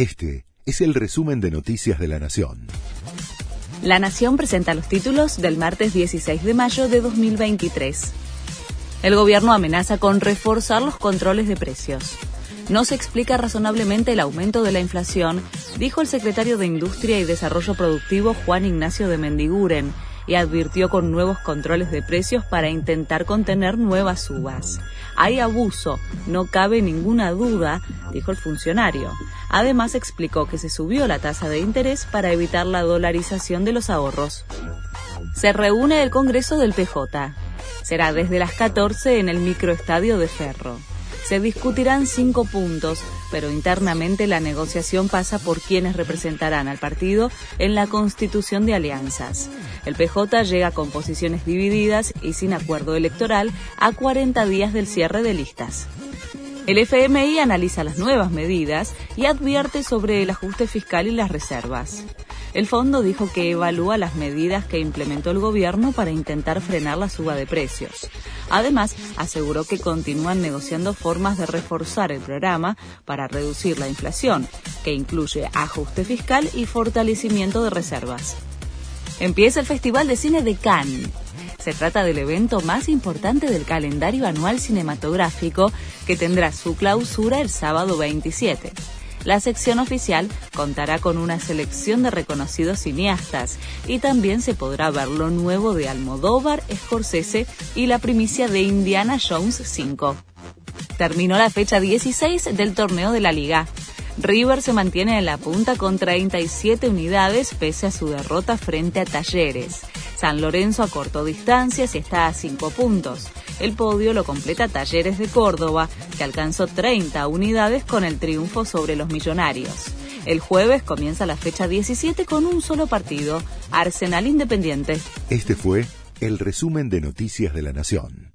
Este es el resumen de Noticias de la Nación. La Nación presenta los títulos del martes 16 de mayo de 2023. El gobierno amenaza con reforzar los controles de precios. No se explica razonablemente el aumento de la inflación, dijo el secretario de Industria y Desarrollo Productivo Juan Ignacio de Mendiguren, y advirtió con nuevos controles de precios para intentar contener nuevas subas. Hay abuso, no cabe ninguna duda, dijo el funcionario. Además explicó que se subió la tasa de interés para evitar la dolarización de los ahorros. Se reúne el Congreso del PJ. Será desde las 14 en el microestadio de Ferro. Se discutirán cinco puntos, pero internamente la negociación pasa por quienes representarán al partido en la constitución de alianzas. El PJ llega con posiciones divididas y sin acuerdo electoral a 40 días del cierre de listas. El FMI analiza las nuevas medidas y advierte sobre el ajuste fiscal y las reservas. El fondo dijo que evalúa las medidas que implementó el gobierno para intentar frenar la suba de precios. Además, aseguró que continúan negociando formas de reforzar el programa para reducir la inflación, que incluye ajuste fiscal y fortalecimiento de reservas. Empieza el Festival de Cine de Cannes. Se trata del evento más importante del calendario anual cinematográfico que tendrá su clausura el sábado 27. La sección oficial contará con una selección de reconocidos cineastas y también se podrá ver lo nuevo de Almodóvar, Scorsese y la primicia de Indiana Jones 5. Terminó la fecha 16 del torneo de la liga. River se mantiene en la punta con 37 unidades pese a su derrota frente a Talleres. San Lorenzo acortó distancias y está a 5 puntos. El podio lo completa Talleres de Córdoba, que alcanzó 30 unidades con el triunfo sobre los Millonarios. El jueves comienza la fecha 17 con un solo partido, Arsenal Independiente. Este fue el resumen de Noticias de la Nación.